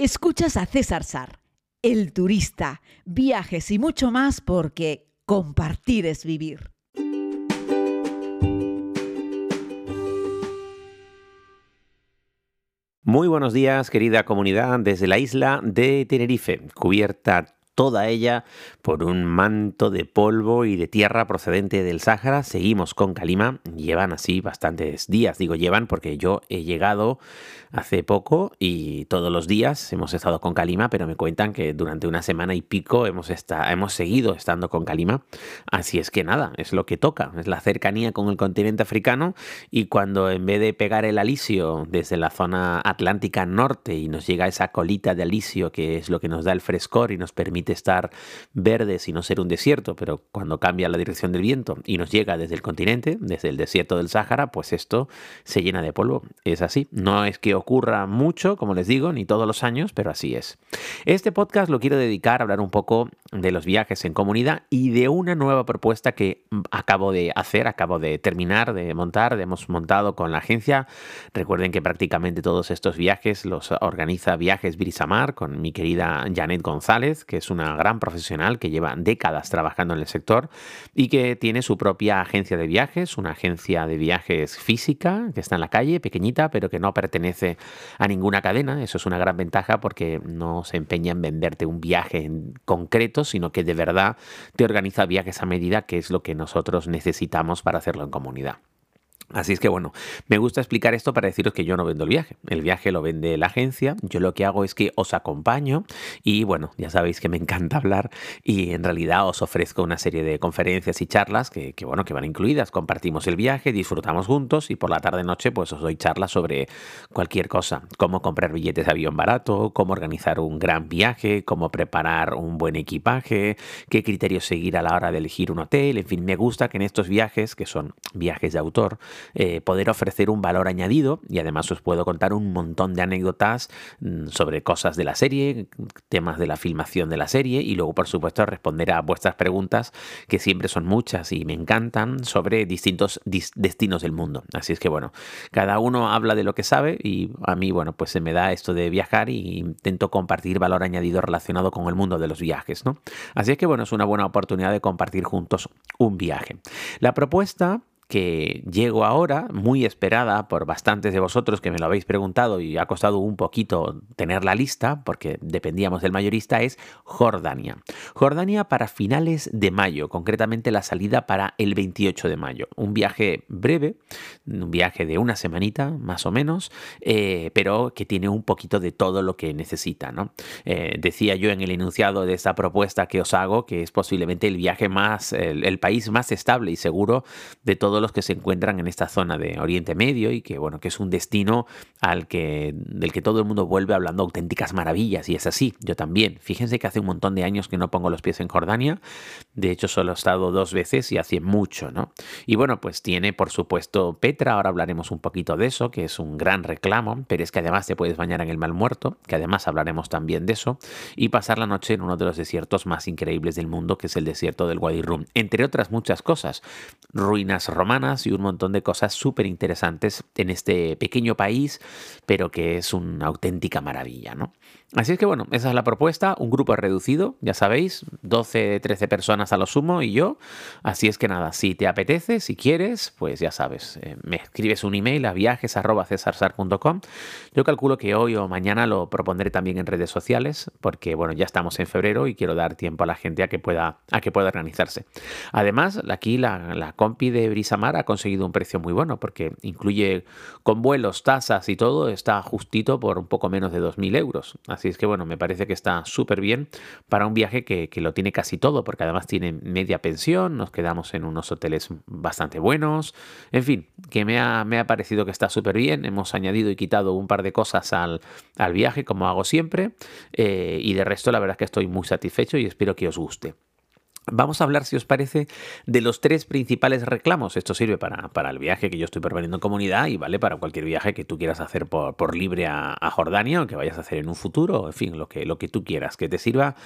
Escuchas a César Sar, el turista, viajes y mucho más porque compartir es vivir. Muy buenos días, querida comunidad, desde la isla de Tenerife, cubierta toda ella por un manto de polvo y de tierra procedente del Sáhara. Seguimos con Calima, llevan así bastantes días, digo llevan porque yo he llegado hace poco y todos los días hemos estado con Calima, pero me cuentan que durante una semana y pico hemos, hemos seguido estando con Calima. Así es que nada, es lo que toca, es la cercanía con el continente africano y cuando en vez de pegar el alisio desde la zona atlántica norte y nos llega esa colita de alisio que es lo que nos da el frescor y nos permite estar verdes y no ser un desierto, pero cuando cambia la dirección del viento y nos llega desde el continente, desde el desierto del Sáhara, pues esto se llena de polvo. Es así. No es que ocurra mucho, como les digo, ni todos los años, pero así es. Este podcast lo quiero dedicar a hablar un poco de los viajes en comunidad y de una nueva propuesta que acabo de hacer, acabo de terminar de montar, hemos montado con la agencia. Recuerden que prácticamente todos estos viajes los organiza Viajes Brisamar con mi querida Janet González, que es una una gran profesional que lleva décadas trabajando en el sector y que tiene su propia agencia de viajes, una agencia de viajes física que está en la calle, pequeñita, pero que no pertenece a ninguna cadena. Eso es una gran ventaja porque no se empeña en venderte un viaje en concreto, sino que de verdad te organiza viajes a medida, que es lo que nosotros necesitamos para hacerlo en comunidad. Así es que bueno, me gusta explicar esto para deciros que yo no vendo el viaje. El viaje lo vende la agencia. Yo lo que hago es que os acompaño y bueno, ya sabéis que me encanta hablar y en realidad os ofrezco una serie de conferencias y charlas que, bueno, que van incluidas. Compartimos el viaje, disfrutamos juntos y por la tarde noche pues os doy charlas sobre cualquier cosa. Cómo comprar billetes de avión barato, cómo organizar un gran viaje, cómo preparar un buen equipaje, qué criterios seguir a la hora de elegir un hotel. En fin, me gusta que en estos viajes, que son viajes de autor, eh, poder ofrecer un valor añadido y además os puedo contar un montón de anécdotas mm, sobre cosas de la serie, temas de la filmación de la serie y luego por supuesto responder a vuestras preguntas que siempre son muchas y me encantan sobre distintos destinos del mundo. Así es que bueno, cada uno habla de lo que sabe y a mí bueno pues se me da esto de viajar y intento compartir valor añadido relacionado con el mundo de los viajes, ¿no? Así es que bueno, es una buena oportunidad de compartir juntos un viaje. La propuesta que llego ahora, muy esperada por bastantes de vosotros que me lo habéis preguntado y ha costado un poquito tener la lista porque dependíamos del mayorista, es Jordania. Jordania para finales de mayo, concretamente la salida para el 28 de mayo. Un viaje breve, un viaje de una semanita más o menos, eh, pero que tiene un poquito de todo lo que necesita. ¿no? Eh, decía yo en el enunciado de esta propuesta que os hago que es posiblemente el viaje más, el, el país más estable y seguro de todo los que se encuentran en esta zona de Oriente Medio y que bueno, que es un destino al que del que todo el mundo vuelve hablando auténticas maravillas y es así, yo también. Fíjense que hace un montón de años que no pongo los pies en Jordania, de hecho solo he estado dos veces y hace mucho, ¿no? Y bueno, pues tiene por supuesto Petra, ahora hablaremos un poquito de eso, que es un gran reclamo, pero es que además te puedes bañar en el Mal Muerto, que además hablaremos también de eso, y pasar la noche en uno de los desiertos más increíbles del mundo, que es el desierto del Wadi Rum, entre otras muchas cosas, ruinas romanas, y un montón de cosas súper interesantes en este pequeño país, pero que es una auténtica maravilla, ¿no? Así es que bueno, esa es la propuesta, un grupo reducido, ya sabéis, 12, 13 personas a lo sumo y yo. Así es que nada, si te apetece, si quieres, pues ya sabes, eh, me escribes un email a viajes.cesarsar.com. Yo calculo que hoy o mañana lo propondré también en redes sociales, porque bueno, ya estamos en febrero y quiero dar tiempo a la gente a que pueda, a que pueda organizarse. Además, aquí la, la compi de Brisamar ha conseguido un precio muy bueno, porque incluye con vuelos, tasas y todo, está justito por un poco menos de 2.000 euros. Es que bueno, me parece que está súper bien para un viaje que, lo tiene casi todo, porque además tiene media pensión, nos quedamos en unos hoteles bastante buenos, en fin, que me ha, me ha parecido que está súper bien. Hemos añadido y quitado un par de cosas al, viaje, como hago siempre, eh, y de resto la verdad es que estoy muy satisfecho y espero que os guste. Vamos a hablar, si os parece, de los tres principales reclamos. Esto sirve para, para el viaje que yo estoy proponiendo en comunidad y vale para cualquier viaje que tú quieras hacer por, por libre a, Jordania o que vayas a hacer en un futuro, en fin, lo que, lo que tú quieras, que te, sirva,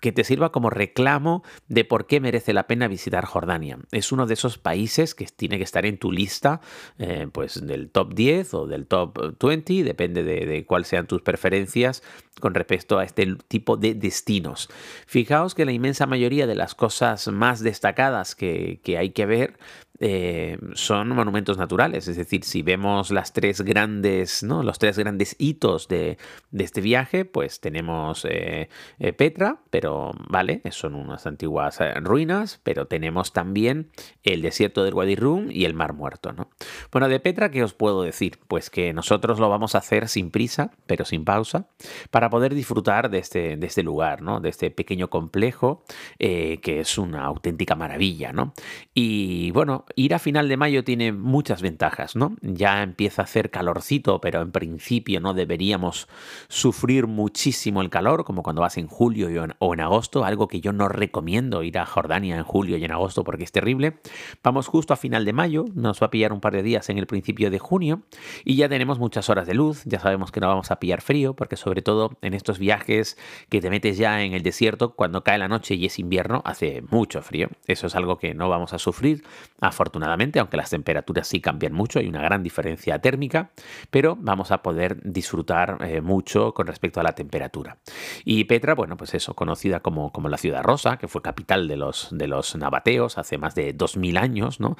que te sirva como reclamo de por qué merece la pena visitar Jordania. Es uno de esos países que tiene que estar en tu lista eh, pues del top 10 o del top 20, depende de, de cuáles sean tus preferencias con respecto a este tipo de destinos. Fijaos que la inmensa mayoría de las cosas más destacadas que, que hay que ver eh, son monumentos naturales. Es decir, si vemos las tres grandes, ¿no? los tres grandes hitos de, este viaje, pues tenemos eh, eh, Petra, pero vale, son unas antiguas ruinas, pero tenemos también el desierto del Wadi Rum y el Mar Muerto. ¿no? Bueno, de Petra, ¿qué os puedo decir? Pues que nosotros lo vamos a hacer sin prisa, pero sin pausa, para poder disfrutar de este, este lugar, ¿no? de este pequeño complejo que es una auténtica maravilla. ¿no? Y bueno, ir a final de mayo tiene muchas ventajas, ¿no? Ya empieza a hacer calorcito, pero en principio no deberíamos sufrir muchísimo el calor, como cuando vas en julio o en agosto, algo que yo no recomiendo ir a Jordania en julio y en agosto porque es terrible. Vamos justo a final de mayo, nos va a pillar un par de días en el principio de junio y ya tenemos muchas horas de luz, ya sabemos que no vamos a pillar frío, porque sobre todo en estos viajes que te metes ya en el desierto, cuando cae la noche y es invierno, hace mucho frío. Eso es algo que no vamos a sufrir afortunadamente, aunque las temperaturas sí cambian mucho, hay una gran diferencia térmica, pero vamos a poder disfrutar eh, mucho con respecto a la temperatura. Y Petra, bueno, pues eso, conocida como, como la ciudad rosa, que fue capital de los, de los nabateos hace más de 2000 años, ¿no?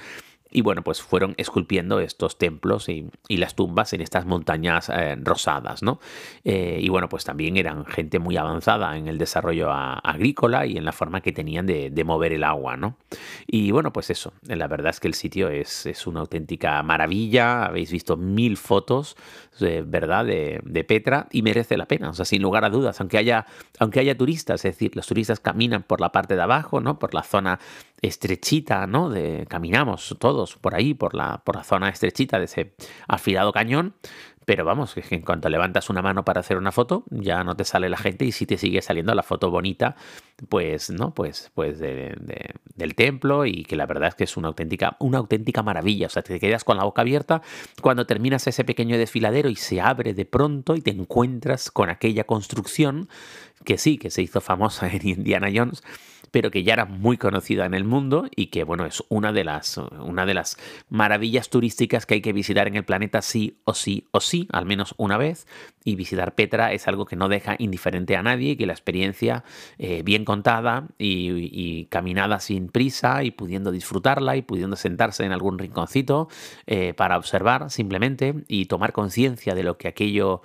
Y bueno, pues fueron esculpiendo estos templos y, las tumbas en estas montañas eh, rosadas, ¿no? Eh, y bueno, pues también eran gente muy avanzada en el desarrollo agrícola y en la forma que tenían de, mover el agua, ¿no? Y bueno, pues eso, la verdad es que el sitio es, es una auténtica maravilla, habéis visto mil fotos, ¿verdad?, de, de, Petra y merece la pena, o sea, sin lugar a dudas, aunque haya, aunque haya turistas, es decir, los turistas caminan por la parte de abajo, ¿no? Por la zona estrechita, ¿no? De, caminamos todos por ahí, por la, por la zona estrechita de ese afilado cañón. Pero vamos, que en cuanto levantas una mano para hacer una foto, ya no te sale la gente y si te sigue saliendo la foto bonita, pues, ¿no? Pues, pues del templo y que la verdad es que es una auténtica, una auténtica maravilla. O sea, te quedas con la boca abierta cuando terminas ese pequeño desfiladero y se abre de pronto y te encuentras con aquella construcción que sí, que se hizo famosa en Indiana Jones, pero que ya era muy conocida en el mundo y que, bueno, es una de las, una de las maravillas turísticas que hay que visitar en el planeta sí o sí o sí, al menos una vez. Y visitar Petra es algo que no deja indiferente a nadie, que la experiencia eh, bien contada y, caminada sin prisa y pudiendo disfrutarla y pudiendo sentarse en algún rinconcito eh, para observar simplemente y tomar conciencia de lo que aquello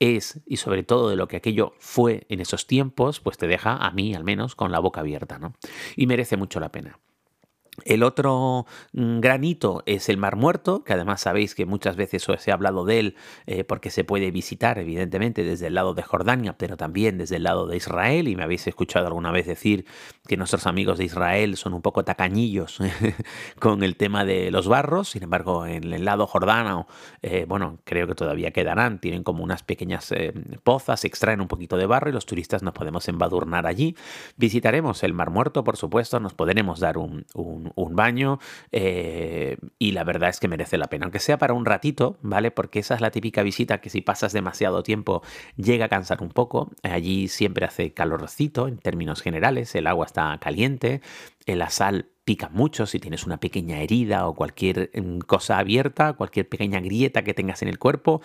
es y sobre todo de lo que aquello fue en esos tiempos, pues te deja a mí al menos con la boca abierta, ¿no? Y merece mucho la pena. El otro mm, granito es el Mar Muerto, que además sabéis que muchas veces os he hablado de él eh, porque se puede visitar, evidentemente, desde el lado de Jordania, pero también desde el lado de Israel. Y me habéis escuchado alguna vez decir que nuestros amigos de Israel son un poco tacañillos con el tema de los barros. Sin embargo, en el lado jordano, eh, bueno, creo que todavía quedarán. Tienen como unas pequeñas eh, pozas, extraen un poquito de barro y los turistas nos podemos embadurnar allí. Visitaremos el Mar Muerto, por supuesto, nos podremos dar un un, baño eh, y la verdad es que merece la pena, aunque sea para un ratito, ¿vale? Porque esa es la típica visita que si pasas demasiado tiempo llega a cansar un poco. Allí siempre hace calorcito en términos generales, el agua está caliente, la sal pica mucho si tienes una pequeña herida o cualquier mm, cosa abierta, cualquier pequeña grieta que tengas en el cuerpo,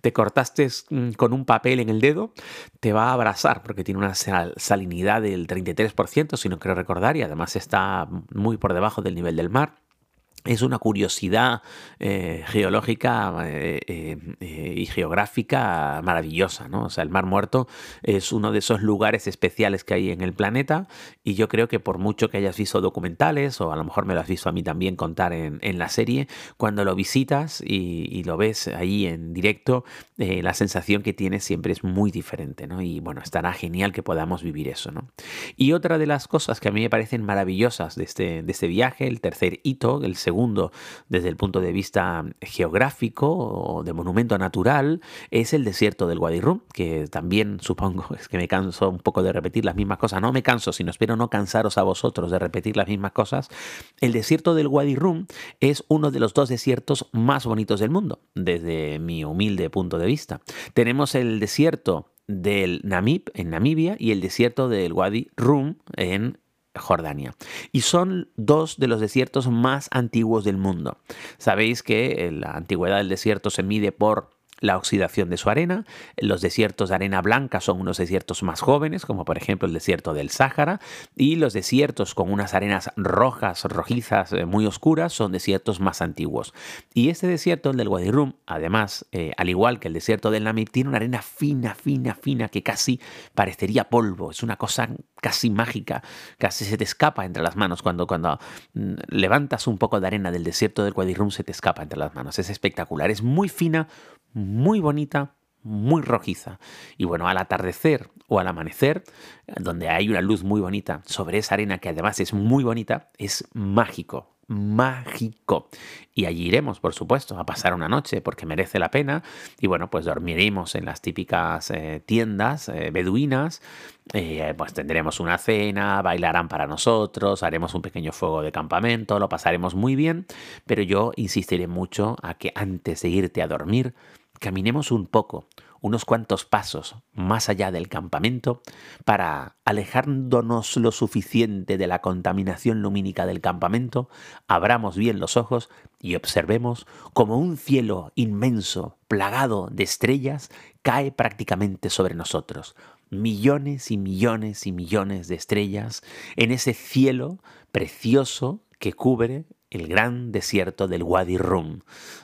te cortaste mm, con un papel en el dedo, te va a abrasar porque tiene una salinidad del 33%, si no quiero recordar, y además está muy por debajo del nivel del mar es una curiosidad eh, geológica eh, eh, y geográfica maravillosa, ¿no? O sea, el Mar Muerto es uno de esos lugares especiales que hay en el planeta y yo creo que por mucho que hayas visto documentales o a lo mejor me lo has visto a mí también contar en, la serie, cuando lo visitas y, lo ves ahí en directo, la sensación que tienes siempre es muy diferente, ¿no? Y bueno, estará genial que podamos vivir eso, ¿no? Y otra de las cosas que a mí me parecen maravillosas de este, de este viaje, el tercer hito, el segundo desde el punto de vista geográfico o de monumento natural es el desierto del Wadi Rum, que también supongo es que me canso un poco de repetir las mismas cosas. No me canso, sino espero no cansaros a vosotros de repetir las mismas cosas. El desierto del Wadi Rum es uno de los dos desiertos más bonitos del mundo, desde mi humilde punto de vista. Tenemos el desierto del Namib en Namibia y el desierto del Wadi Rum en Jordania. Y son dos de los desiertos más antiguos del mundo. Sabéis que la antigüedad del desierto se mide por la oxidación de su arena. Los desiertos de arena blanca son unos desiertos más jóvenes, como por ejemplo el desierto del Sáhara, y los desiertos con unas arenas rojas, rojizas, eh, muy oscuras, son desiertos más antiguos. Y este desierto, el del Wadi además, eh, al igual que el desierto del Namib, tiene una arena fina, fina, fina, que casi parecería polvo. Es una cosa casi mágica, casi se te escapa entre las manos. Cuando, cuando mm, levantas un poco de arena del desierto del Wadi se te escapa entre las manos. Es espectacular, es muy fina, muy bonita, muy rojiza. Y bueno, al atardecer o al amanecer, donde hay una luz muy bonita sobre esa arena que además es muy bonita, es mágico, mágico. Y allí iremos, por supuesto, a pasar una noche porque merece la pena. Y bueno, pues dormiremos en las típicas eh, tiendas eh, beduinas. Eh, pues tendremos una cena, bailarán para nosotros, haremos un pequeño fuego de campamento, lo pasaremos muy bien. Pero yo insistiré mucho a que antes de irte a dormir, caminemos un poco, unos cuantos pasos más allá del campamento para alejándonos lo suficiente de la contaminación lumínica del campamento, abramos bien los ojos y observemos como un cielo inmenso, plagado de estrellas, cae prácticamente sobre nosotros. Millones y millones y millones de estrellas en ese cielo precioso que cubre el gran desierto del Wadi Rum,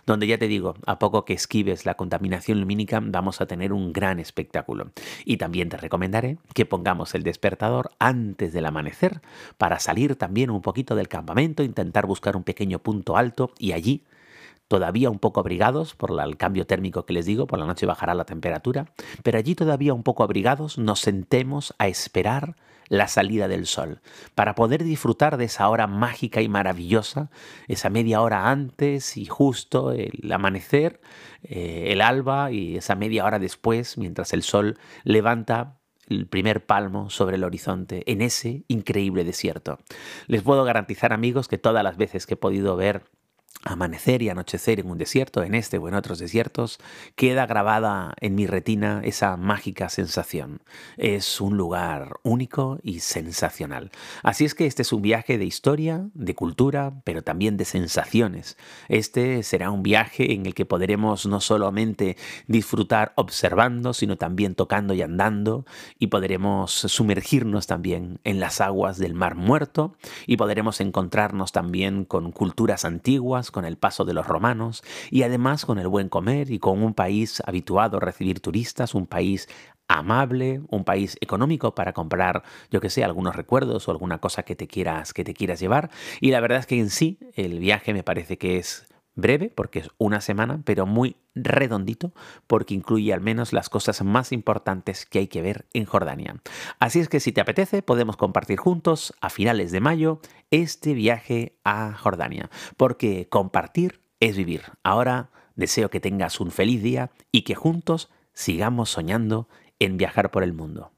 donde ya te digo, a poco que esquives la contaminación lumínica vamos a tener un gran espectáculo. Y también te recomendaré que pongamos el despertador antes del amanecer para salir también un poquito del campamento, intentar buscar un pequeño punto alto y allí todavía un poco abrigados por el cambio térmico que les digo, por la noche bajará la temperatura, pero allí todavía un poco abrigados nos sentemos a esperar la salida del sol, para poder disfrutar de esa hora mágica y maravillosa, esa media hora antes y justo el amanecer, eh, el alba y esa media hora después, mientras el sol levanta el primer palmo sobre el horizonte en ese increíble desierto. Les puedo garantizar amigos que todas las veces que he podido ver amanecer y anochecer en un desierto, en este o en otros desiertos, queda grabada en mi retina esa mágica sensación. Es un lugar único y sensacional. Así es que este es un viaje de historia, de cultura, pero también de sensaciones. Este será un viaje en el que podremos no solamente disfrutar observando, sino también tocando y andando, y podremos sumergirnos también en las aguas del Mar Muerto, y podremos encontrarnos también con culturas antiguas, con el paso de los romanos y además con el buen comer y con un país habituado a recibir turistas, un país amable, un país económico para comprar, yo que sé, algunos recuerdos o alguna cosa que te quieras que te quieras llevar. Y la verdad es que en sí el viaje me parece que es breve porque es una semana, pero muy redondito porque incluye al menos las cosas más importantes que hay que ver en Jordania. Así es que si te apetece podemos compartir juntos a finales de mayo este viaje a Jordania, porque compartir es vivir. Ahora deseo que tengas un feliz día y que juntos sigamos soñando en viajar por el mundo.